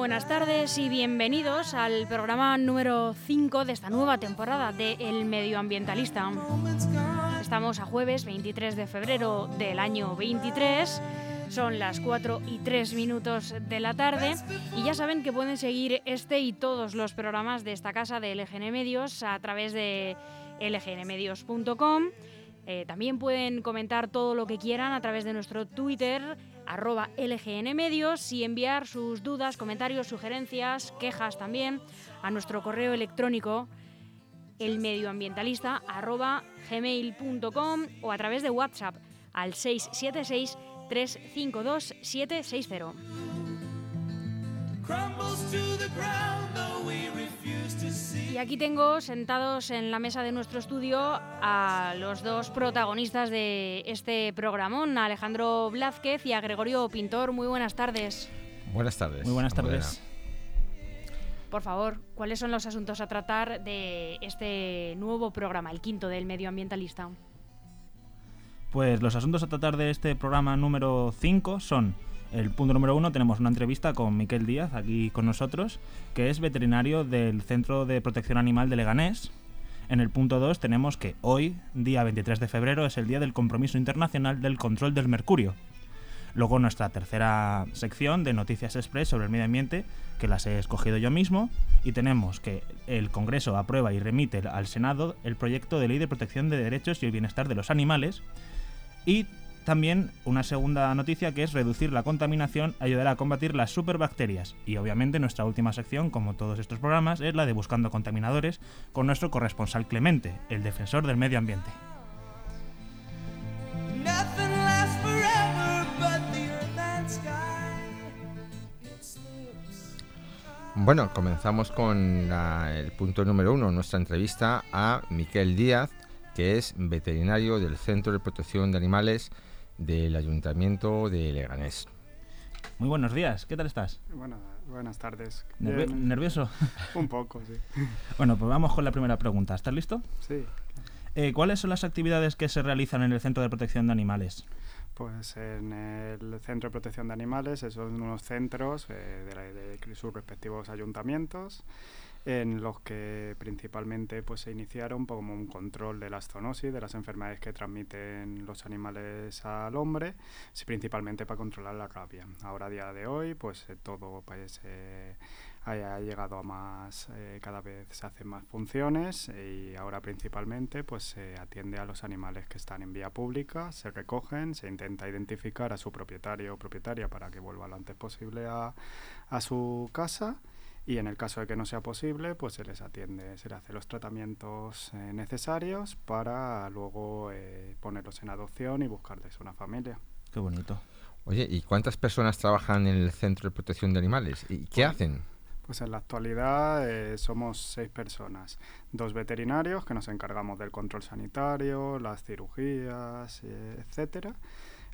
Buenas tardes y bienvenidos al programa número 5 de esta nueva temporada de El Medioambientalista. Estamos a jueves 23 de febrero del año 23. Son las 4 y 3 minutos de la tarde y ya saben que pueden seguir este y todos los programas de esta casa de LGN Medios a través de lgnmedios.com. Eh, también pueden comentar todo lo que quieran a través de nuestro Twitter, arroba lgnmedios, y enviar sus dudas, comentarios, sugerencias, quejas también a nuestro correo electrónico elmedioambientalista arroba gmail.com o a través de WhatsApp al 676 352 760. Y aquí tengo sentados en la mesa de nuestro estudio a los dos protagonistas de este programón, a Alejandro Blázquez y a Gregorio Pintor. Muy buenas tardes. Buenas tardes. Muy buenas tardes. Por favor, ¿cuáles son los asuntos a tratar de este nuevo programa, el quinto del medioambientalista? Pues los asuntos a tratar de este programa número 5 son el punto número uno tenemos una entrevista con Miquel Díaz aquí con nosotros, que es veterinario del Centro de Protección Animal de Leganés. En el punto 2 tenemos que hoy, día 23 de febrero, es el día del compromiso internacional del control del mercurio. Luego nuestra tercera sección de Noticias Express sobre el medio ambiente, que las he escogido yo mismo, y tenemos que el Congreso aprueba y remite al Senado el proyecto de ley de protección de derechos y el bienestar de los animales, y también una segunda noticia que es reducir la contaminación ayudará a combatir las superbacterias. Y obviamente nuestra última sección, como todos estos programas, es la de Buscando Contaminadores con nuestro corresponsal Clemente, el defensor del medio ambiente. Bueno, comenzamos con la- el punto número uno, nuestra entrevista a Miquel Díaz, que es veterinario del Centro de Protección de Animales del Ayuntamiento de Leganés. Muy buenos días, ¿qué tal estás? Bueno, buenas tardes. Nervi- Bien, ¿Nervioso? Un poco, sí. Bueno, pues vamos con la primera pregunta. ¿Estás listo? Sí, Eh, ¿Cuáles son las actividades que se realizan en el Centro de Protección de Animales? pues en el Centro de Protección de Animales, esos son unos centros eh, de, la- de sus respectivos ayuntamientos en los que principalmente pues se iniciaron como un control de las zoonosis, de las enfermedades que transmiten los animales al hombre, principalmente para controlar la rabia. Ahora a día de hoy pues eh, todo pues eh, ha llegado a más, eh, cada vez se hacen más funciones y ahora principalmente pues se atiende a los animales que están en vía pública, se recogen, se intenta identificar a su propietario o propietaria para que vuelva lo antes posible a, a su casa y en el caso de que no sea posible, pues se les atiende, se les hace los tratamientos eh, necesarios para luego eh, ponerlos en adopción y buscarles una familia. Qué bonito. Oye, ¿y cuántas personas trabajan en el Centro de Protección de Animales? ¿Y qué Pues- hacen? Pues en la actualidad eh, somos seis personas, dos veterinarios que nos encargamos del control sanitario, las cirugías, eh, etcétera.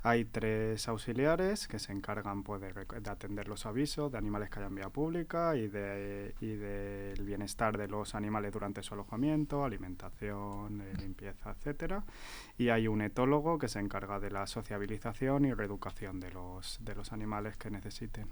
Hay tres auxiliares que se encargan pues, de, de atender los avisos de animales que hayan vía pública y, de, y del bienestar de los animales durante su alojamiento, alimentación, eh, limpieza, etcétera. Y hay un etólogo que se encarga de la sociabilización y reeducación de los, de los animales que necesiten.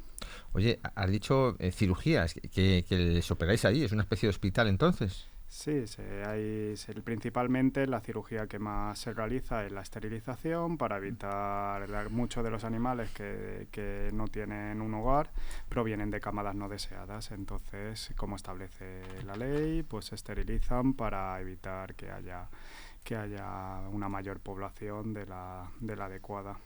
Oye, ha- has dicho eh, cirugías, que, que les operáis ahí, es una especie de hospital entonces. Sí, se- hay, se- principalmente la cirugía que más se realiza es la esterilización para evitar muchos de los animales que, que no tienen un hogar provienen de camadas no deseadas. Entonces, como establece la ley, pues se esterilizan para evitar que haya que haya una mayor población de la, de la adecuada.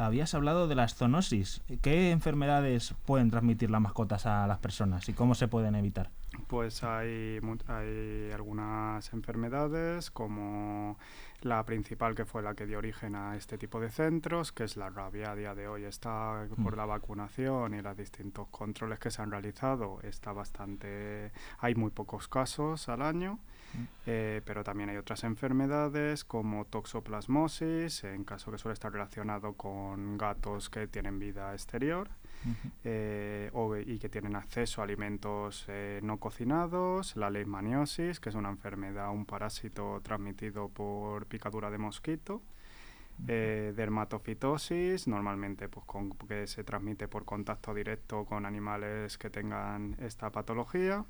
Habías hablado de las zoonosis. ¿Qué enfermedades pueden transmitir las mascotas a las personas y cómo se pueden evitar? Pues hay, hay algunas enfermedades como la principal que fue la que dio origen a este tipo de centros, que es la rabia. A día de hoy está por Mm. la vacunación y los distintos controles que se han realizado, está bastante, hay muy pocos casos al año. Eh, pero también hay otras enfermedades como toxoplasmosis, en caso que suele estar relacionado con gatos que tienen vida exterior eh, o- y que tienen acceso a alimentos eh, no cocinados, la leishmaniosis, que es una enfermedad, un parásito transmitido por picadura de mosquito, eh, dermatofitosis, normalmente pues con, que se transmite por contacto directo con animales que tengan esta patología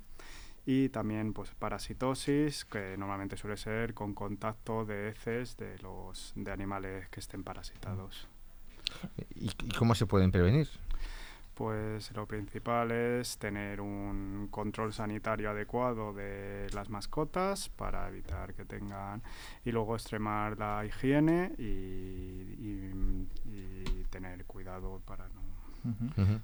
y también pues parasitosis que normalmente suele ser con contacto de heces de los de animales que estén parasitados. ¿Y, cómo se pueden prevenir? Pues lo principal es tener un control sanitario adecuado de las mascotas para evitar que tengan y luego extremar la higiene y, tener cuidado para no.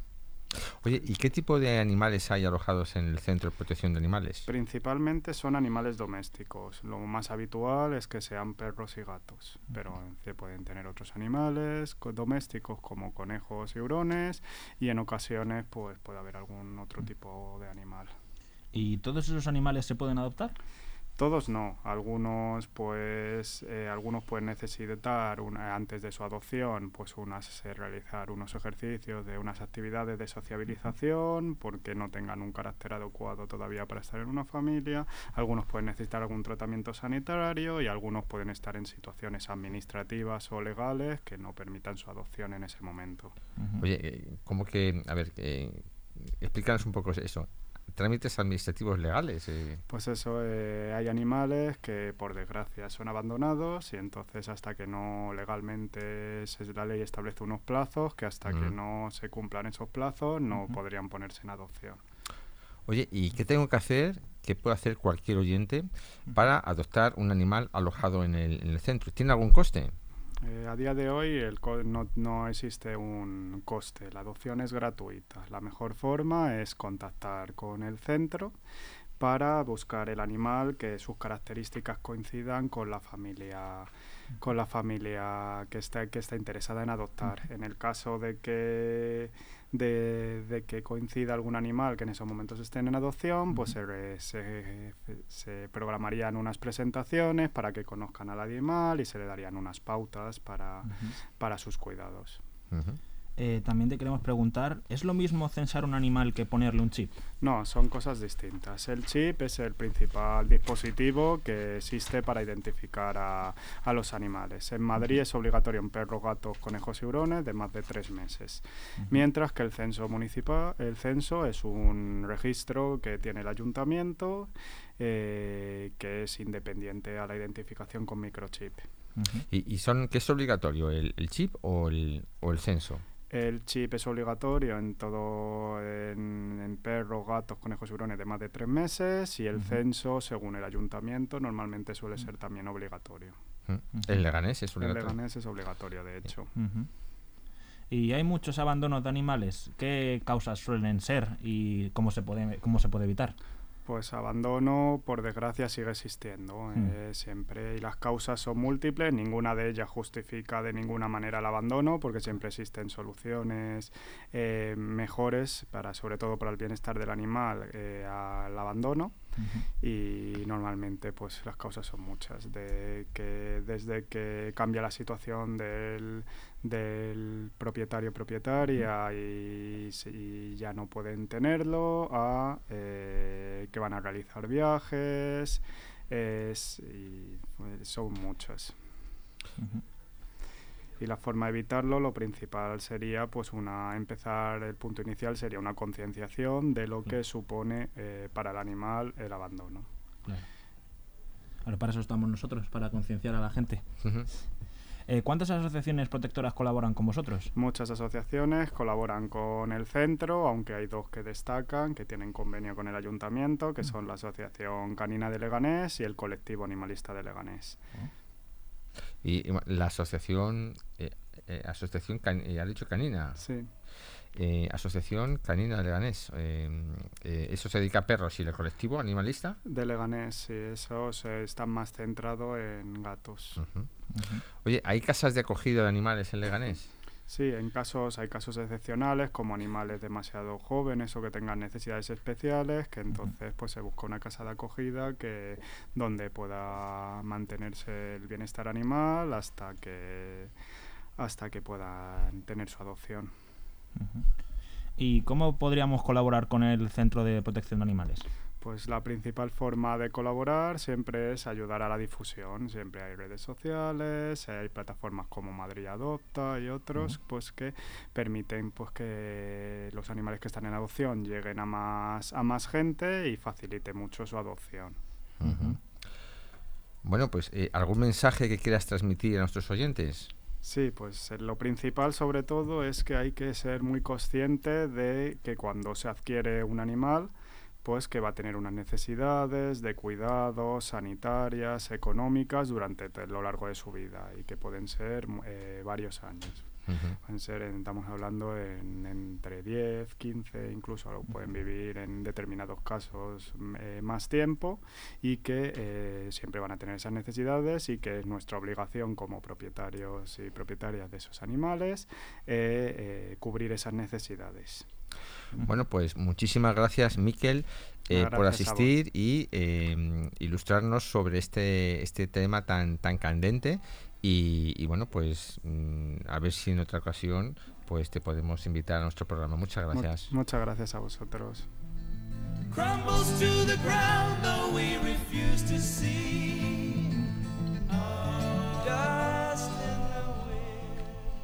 Oye, ¿y qué tipo de animales hay alojados en el Centro de Protección de Animales? Principalmente son animales domésticos. Lo más habitual es que sean perros y gatos, pero se pueden tener otros animales domésticos como conejos y hurones y en ocasiones pues puede haber algún otro tipo de animal. ¿Y todos esos animales se pueden adoptar? Todos no, algunos pues eh, algunos pueden necesitar una, antes de su adopción pues unas eh, realizar unos ejercicios de unas actividades de sociabilización porque no tengan un carácter adecuado todavía para estar en una familia, algunos pueden necesitar algún tratamiento sanitario y algunos pueden estar en situaciones administrativas o legales que no permitan su adopción en ese momento. Oye, eh, ¿cómo que, a ver, explícanos un poco eso trámites administrativos legales. Eh. Pues eso, eh, hay animales que por desgracia son abandonados y entonces hasta que no legalmente la ley establece unos plazos, que hasta que no se cumplan esos plazos no podrían ponerse en adopción. Oye, ¿y qué tengo que hacer, qué puede hacer cualquier oyente para adoptar un animal alojado en el, en el centro? ¿Tiene algún coste? Eh, a día de hoy el no, no, existe un coste, la adopción es gratuita. La mejor forma es contactar con el centro para buscar el animal que sus características coincidan con la familia con la familia que está que está interesada en adoptar. En el caso de que de, que coincida algún animal que en esos momentos estén en adopción, pues se, se, programarían unas presentaciones para que conozcan al animal y se le darían unas pautas para, para sus cuidados. Eh, también te queremos preguntar, ¿es lo mismo censar un animal que ponerle un chip? No, son cosas distintas. El chip es el principal dispositivo que existe para identificar a, a los animales. En Madrid es obligatorio en perros, gatos, conejos y hurones de más de tres meses. Mientras que el censo municipal, el censo es un registro que tiene el ayuntamiento eh, que es independiente a la identificación con microchip. ¿Y, ¿Y, son qué es obligatorio, el, el chip o el, o el censo? El chip es obligatorio en todo, en, perros, gatos, conejos y hurones de más de tres meses y el censo, según el ayuntamiento, normalmente suele ser también obligatorio. ¿El Leganés es obligatorio? El Leganés es obligatorio, de hecho. ¿Y hay muchos abandonos de animales? ¿Qué causas suelen ser y cómo se puede, cómo se puede evitar? Pues abandono, por desgracia, sigue existiendo hmm. eh, siempre y las causas son múltiples. Ninguna de ellas justifica de ninguna manera el abandono, porque siempre existen soluciones eh, mejores para, sobre todo, para el bienestar del animal eh, al abandono y normalmente pues las causas son muchas. De que desde que cambia la situación del, del propietario propietaria y, ya no pueden tenerlo a eh, que van a realizar viajes es, y, pues, son muchas y la forma de evitarlo lo principal sería pues una empezar el punto inicial sería una concienciación de lo que supone eh, para el animal el abandono Ahora para eso estamos nosotros para concienciar a la gente eh, ¿Cuántas asociaciones protectoras colaboran con vosotros? Muchas asociaciones colaboran con el centro, aunque hay dos que destacan, que tienen convenio con el ayuntamiento, que mm. son la Asociación Canina de Leganés y el Colectivo Animalista de Leganés. Oh. Y, la asociación, eh, eh, asociación ha dicho canina. Sí. Eh, asociación Canina de Leganés. ¿Eso se dedica a perros y el colectivo animalista? De Leganés, sí. Eso se está más centrado en gatos. Oye, ¿hay casas de acogida de animales en Leganés? Sí, en casos hay casos excepcionales como animales demasiado jóvenes o que tengan necesidades especiales, que entonces pues se busca una casa de acogida que donde pueda mantenerse el bienestar animal hasta que hasta que puedan tener su adopción. ¿Y cómo podríamos colaborar con el Centro de Protección de Animales? Pues la principal forma de colaborar siempre es ayudar a la difusión. Siempre hay redes sociales, hay plataformas como Madrid Adopta y otros, pues que permiten pues que los animales que están en adopción lleguen a más a más gente y facilite mucho su adopción. Bueno, pues eh, algún mensaje que quieras transmitir a nuestros oyentes. Sí, pues eh, lo principal sobre todo es que hay que ser muy consciente de que cuando se adquiere un animal, pues que va a tener unas necesidades de cuidados sanitarias, económicas durante lo largo de su vida y que pueden ser eh, varios años. Pueden ser, estamos hablando en, entre 10, 15, incluso pueden vivir en determinados casos eh, más tiempo y que eh, siempre van a tener esas necesidades y que es nuestra obligación como propietarios y propietarias de esos animales cubrir esas necesidades. Bueno, pues muchísimas gracias, Miquel, eh, por asistir y eh, ilustrarnos sobre este, este tema tan, tan candente. Y, bueno, pues mm, a ver si en otra ocasión pues te podemos invitar a nuestro programa. Muchas gracias. muchas gracias a vosotros.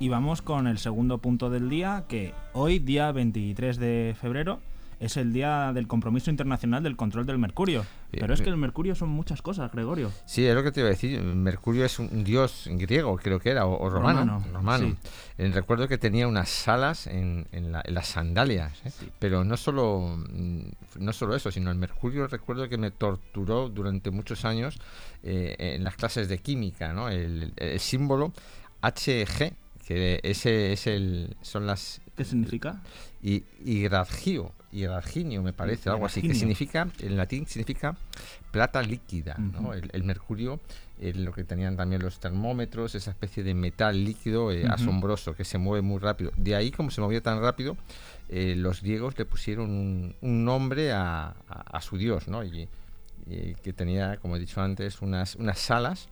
Y vamos con el segundo punto del día, que hoy, día 23 de febrero, es el día del compromiso internacional del control del mercurio. Pero es que el mercurio son muchas cosas, Gregorio. Sí, es lo que te iba a decir. Mercurio es un dios griego, creo que era, o, romano. romano. recuerdo que tenía unas salas en, las sandalias. ¿eh? Pero no solo, mm, no solo eso, sino el mercurio recuerdo que me torturó durante muchos años eh, en las clases de química. ¿no? El, el símbolo HG que ese es el son las ¿Qué significa? Y hidragio, hidraginio me parece, algo así, que significa, en latín significa plata líquida, ¿no? el, mercurio, lo que tenían también los termómetros, esa especie de metal líquido eh, asombroso que se mueve muy rápido. De ahí, como se movía tan rápido, eh, los griegos le pusieron un, nombre a, su dios, ¿no? Y, y, que tenía, como he dicho antes, unas, unas salas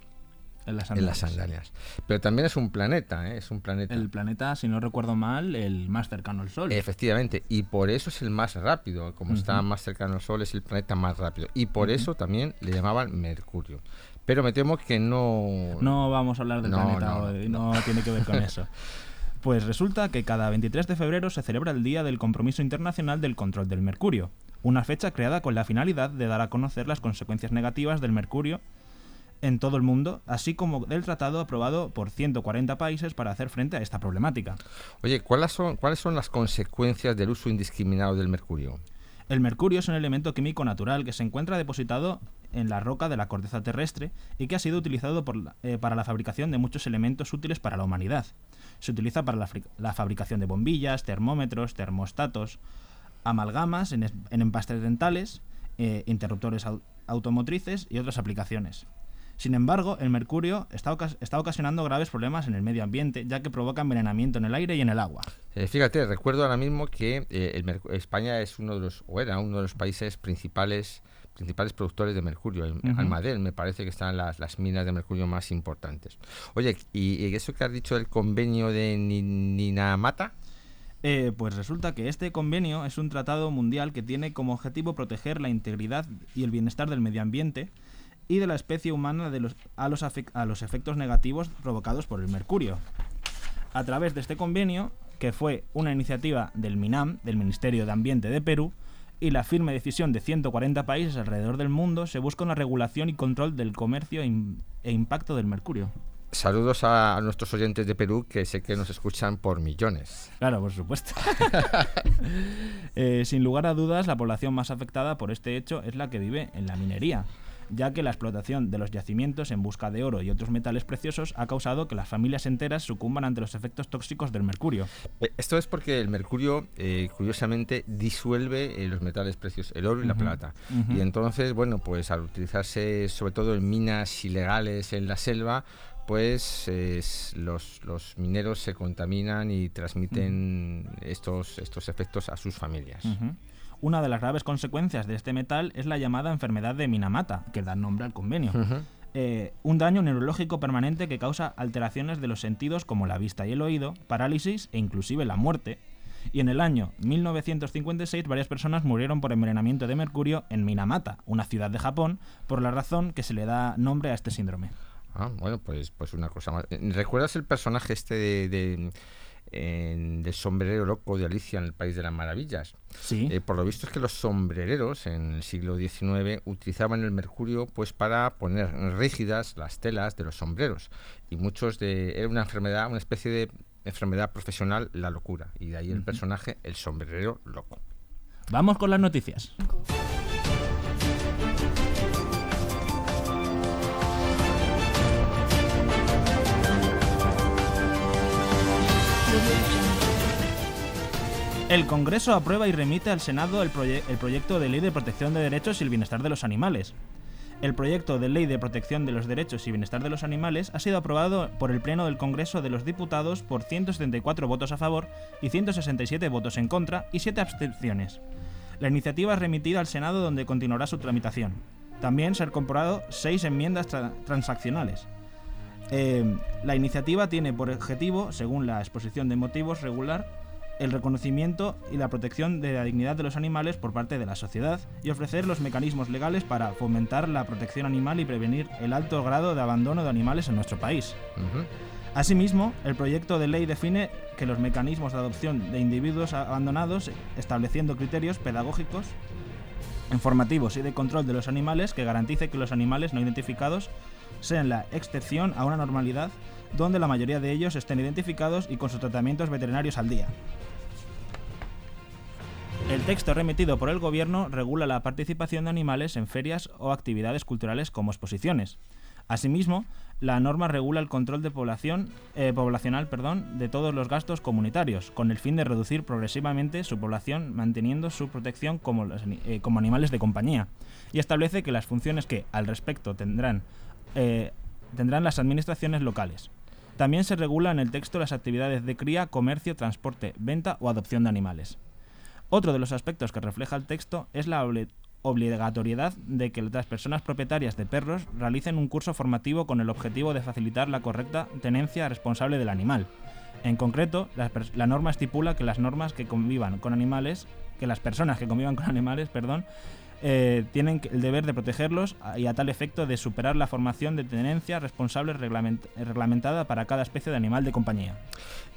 en las, sandalias. Pero también es un planeta, ¿eh? es un planeta. El planeta, si no recuerdo mal, el más cercano al Sol. Efectivamente, y por eso es el más rápido. Como está más cercano al Sol, es el planeta más rápido. Y por eso también le llamaban Mercurio. Pero me temo que no... No vamos a hablar del planeta hoy, no tiene que ver con eso. Pues resulta que cada 23 de febrero se celebra el Día del Compromiso Internacional del Control del Mercurio, una fecha creada con la finalidad de dar a conocer las consecuencias negativas del mercurio en todo el mundo, así como del tratado aprobado por 140 países para hacer frente a esta problemática. Oye, ¿cuáles son, ¿cuáles son las consecuencias del uso indiscriminado del mercurio? El mercurio es un elemento químico natural que se encuentra depositado en la roca de la corteza terrestre y que ha sido utilizado eh, para la fabricación de muchos elementos útiles para la humanidad. Se utiliza para la, fabricación de bombillas, termómetros, termostatos, amalgamas en, empastes dentales, eh, interruptores automotrices y otras aplicaciones. Sin embargo, el mercurio está, ocasionando graves problemas en el medio ambiente, ya que provoca envenenamiento en el aire y en el agua. Eh, fíjate, recuerdo ahora mismo que eh, España es uno de los, o era uno de los países principales principales productores de mercurio. En Almadel me parece que están las, minas de mercurio más importantes. Oye, ¿y, eso que has dicho del convenio de Ninamata? Eh, pues resulta que este convenio es un tratado mundial que tiene como objetivo proteger la integridad y el bienestar del medio ambiente y de la especie humana de los, a, los a los efectos negativos provocados por el mercurio. A través de este convenio, que fue una iniciativa del MINAM, del Ministerio de Ambiente de Perú, y la firme decisión de 140 países alrededor del mundo, se busca una regulación y control del comercio e impacto del mercurio. Saludos a, nuestros oyentes de Perú que sé que nos escuchan por millones. Claro, por supuesto. Eh, sin lugar a dudas, la población más afectada por este hecho es la que vive en la minería, ya que la explotación de los yacimientos en busca de oro y otros metales preciosos ha causado que las familias enteras sucumban ante los efectos tóxicos del mercurio. Eh, esto es porque el mercurio, eh, curiosamente, disuelve eh, los metales preciosos, el oro y la plata. Y entonces, bueno, pues al utilizarse sobre todo en minas ilegales en la selva, pues los, los, mineros se contaminan y transmiten estos, estos efectos a sus familias. Una de las graves consecuencias de este metal es la llamada enfermedad de Minamata, que da nombre al convenio. Eh, un daño neurológico permanente que causa alteraciones de los sentidos como la vista y el oído, parálisis e inclusive la muerte. y en el año 1956 varias personas murieron por envenenamiento de mercurio en Minamata, una ciudad de Japón, por la razón que se le da nombre a este síndrome. Ah, bueno, pues, pues una cosa más. ¿Recuerdas el personaje este de del sombrerero loco de Alicia en el País de las Maravillas. Sí. Eh, por lo visto es que los sombrereros en el siglo XIX utilizaban el mercurio pues para poner rígidas las telas de los sombreros y muchos de era una enfermedad, una especie de enfermedad profesional, la locura y de ahí el personaje el sombrerero loco. Vamos con las noticias. El Congreso aprueba y remite al Senado el, proyecto de Ley de Protección de Derechos y el Bienestar de los Animales. El proyecto de Ley de Protección de los Derechos y Bienestar de los Animales ha sido aprobado por el Pleno del Congreso de los Diputados por 174 votos a favor y 167 votos en contra y 7 abstenciones. La iniciativa es remitida al Senado donde continuará su tramitación. También se han comprado 6 enmiendas transaccionales. Eh, la iniciativa tiene por objetivo, según la exposición de motivos regular, el reconocimiento y la protección de la dignidad de los animales por parte de la sociedad y ofrecer los mecanismos legales para fomentar la protección animal y prevenir el alto grado de abandono de animales en nuestro país. Asimismo, el proyecto de ley define que los mecanismos de adopción de individuos abandonados, estableciendo criterios pedagógicos, informativos y de control de los animales que garantice que los animales no identificados sean la excepción a una normalidad donde la mayoría de ellos estén identificados y con sus tratamientos veterinarios al día. El texto remitido por el Gobierno regula la participación de animales en ferias o actividades culturales como exposiciones. Asimismo, la norma regula el control de población, eh, poblacional perdón, de todos los gastos comunitarios, con el fin de reducir progresivamente su población, manteniendo su protección como, eh, como animales de compañía, y establece que las funciones que, al respecto, tendrán, eh, tendrán las administraciones locales. También se regula en el texto las actividades de cría, comercio, transporte, venta o adopción de animales. Otro de los aspectos que refleja el texto es la obligatoriedad de que las personas propietarias de perros realicen un curso formativo con el objetivo de facilitar la correcta tenencia responsable del animal. En concreto, la, norma estipula que las normas que convivan con animales, que las personas que convivan con animales, perdón, eh, tienen el deber de protegerlos y a tal efecto de superar la formación de tenencia responsable reglamentada para cada especie de animal de compañía.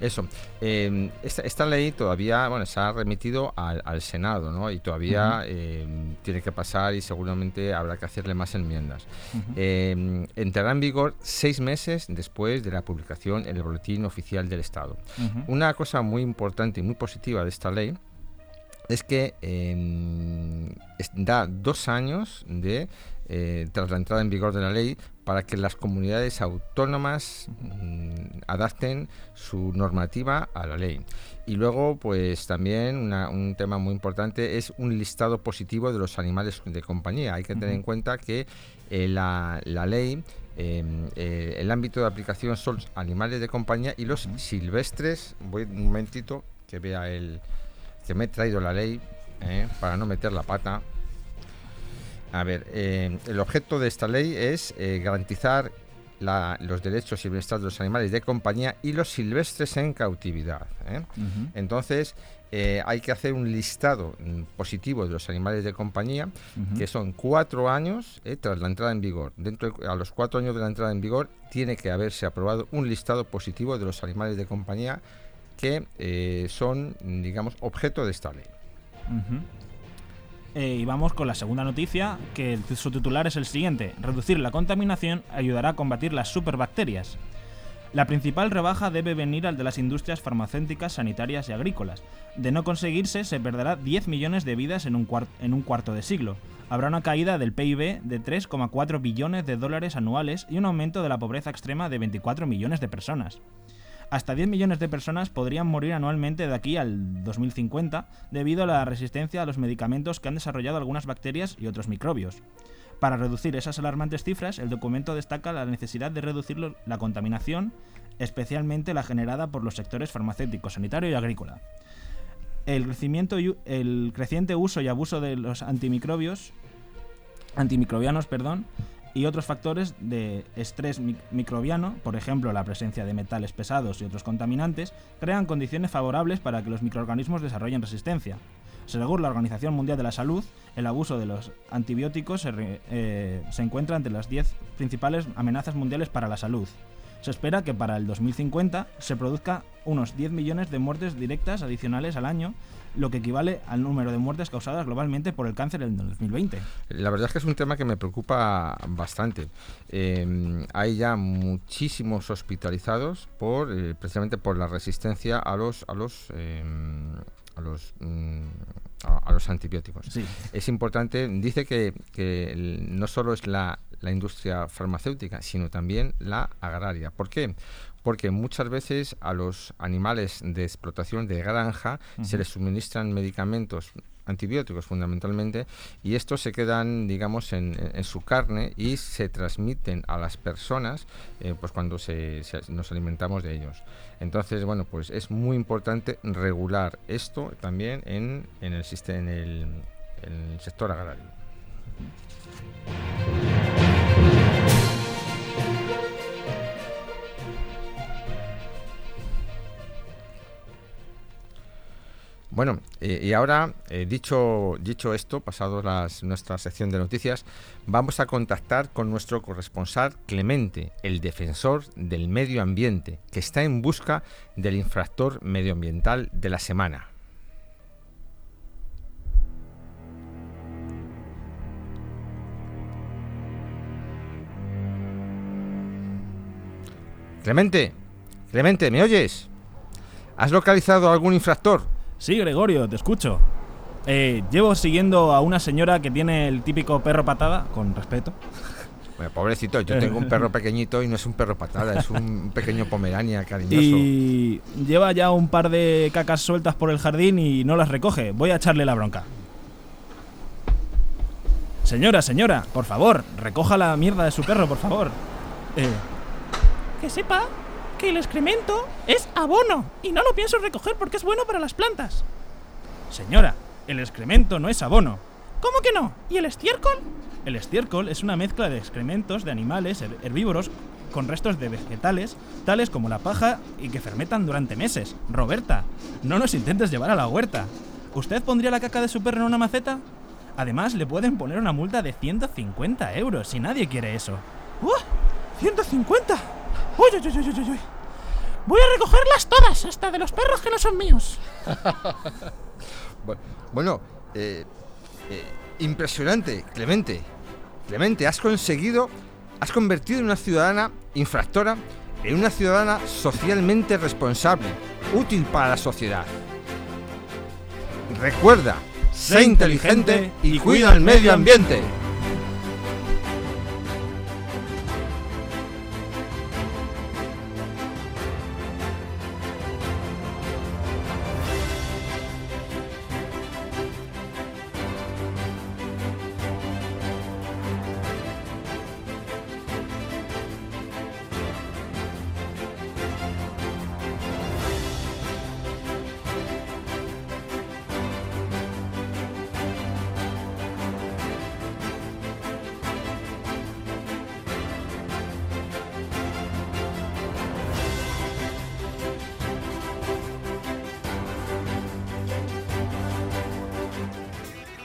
Eso. Em, esta, ley todavía bueno, se ha remitido al, Senado ¿no? y todavía em, tiene que pasar y seguramente habrá que hacerle más enmiendas. Em, entrará en vigor seis meses después de la publicación en el Boletín Oficial del Estado. Una cosa muy importante y muy positiva de esta ley es que da dos años de eh, tras la entrada en vigor de la ley para que las comunidades autónomas mm, adapten su normativa a la ley. Y luego, pues también un tema muy importante es un listado positivo de los animales de compañía. Hay que tener en cuenta que eh, la, ley, em, eh, el ámbito de aplicación son animales de compañía y los silvestres. Voy un momentito que vea el que me he traído la ley para no meter la pata. A ver, eh, el objeto de esta ley es eh, garantizar los derechos y bienestar de los animales de compañía y los silvestres en cautividad. ¿eh? Entonces, hay que hacer un listado mm, positivo de los animales de compañía, que son cuatro años tras la entrada en vigor. Dentro a los cuatro años de la entrada en vigor, tiene que haberse aprobado un listado positivo de los animales de compañía que son, digamos, objeto de esta ley. Eh, y vamos con la segunda noticia, que su titular es el siguiente. Reducir la contaminación ayudará a combatir las superbacterias. La principal rebaja debe venir al de las industrias farmacéuticas, sanitarias y agrícolas. De no conseguirse, se perderá 10 millones de vidas en un, en un cuarto de siglo. Habrá una caída del PIB de 3,4 billones de dólares anuales y un aumento de la pobreza extrema de 24 millones de personas. Hasta 10 millones de personas podrían morir anualmente de aquí al 2050 debido a la resistencia a los medicamentos que han desarrollado algunas bacterias y otros microbios. Para reducir esas alarmantes cifras, el documento destaca la necesidad de reducir la contaminación, especialmente la generada por los sectores farmacéutico, sanitario y agrícola. El, crecimiento el creciente uso y abuso de los antimicrobios, antimicrobianos perdón, y otros factores de estrés microbiano, por ejemplo la presencia de metales pesados y otros contaminantes, crean condiciones favorables para que los microorganismos desarrollen resistencia. Según la Organización Mundial de la Salud, el abuso de los antibióticos se, eh, se encuentra entre las 10 principales amenazas mundiales para la salud. Se espera que para el 2050 se produzca unos 10 millones de muertes directas adicionales al año lo que equivale al número de muertes causadas globalmente por el cáncer en el 2020. La verdad es que es un tema que me preocupa bastante. Em, hay ya muchísimos hospitalizados por eh, precisamente por la resistencia a los a los em, a los mm, a, los antibióticos. Es importante, dice que, que no solo es la, la industria farmacéutica, sino también la agraria. ¿Por qué? Porque muchas veces a los animales de explotación de granja se les suministran medicamentos antibióticos fundamentalmente y estos se quedan digamos en, su carne y se transmiten a las personas eh, pues cuando se, nos alimentamos de ellos. Entonces bueno pues es muy importante regular esto también en, en el, en el, en el sector agrario Bueno, eh, y ahora, eh, dicho, dicho esto, pasado nuestra sección de noticias, vamos a contactar con nuestro corresponsal Clemente, el defensor del medio ambiente, que está en busca del infractor medioambiental de la semana. Clemente, Clemente, ¿me oyes? ¿Has localizado algún infractor? Sí, Gregorio, te escucho. Eh, llevo siguiendo a una señora que tiene el típico perro patada, con respeto. Bueno, pobrecito, yo tengo un perro pequeñito y no es un perro patada, es un pequeño pomerania cariñoso. Y lleva ya un par de cacas sueltas por el jardín y no las recoge. Voy a echarle la bronca. Señora, señora, por favor, recoja la mierda de su perro, por favor. Eh. Que sepa el excremento es abono y no lo pienso recoger porque es bueno para las plantas. Señora, el excremento no es abono. ¿Cómo que no? ¿Y el estiércol? El estiércol es una mezcla de excrementos de animales herbívoros con restos de vegetales, tales como la paja y que fermentan durante meses. Roberta, no nos intentes llevar a la huerta. ¿Usted pondría la caca de su perro en una maceta? Además, le pueden poner una multa de 150 euros si nadie quiere eso. ¡Uh! ¡150! ¡Uy, uy, uy, uy, uy! Voy a recogerlas todas, hasta de los perros que no son míos. bueno, eh, eh, impresionante, Clemente. Clemente, has conseguido, has convertido en una ciudadana infractora en una ciudadana socialmente responsable, útil para la sociedad. Recuerda, sé inteligente y cuida el medio ambiente.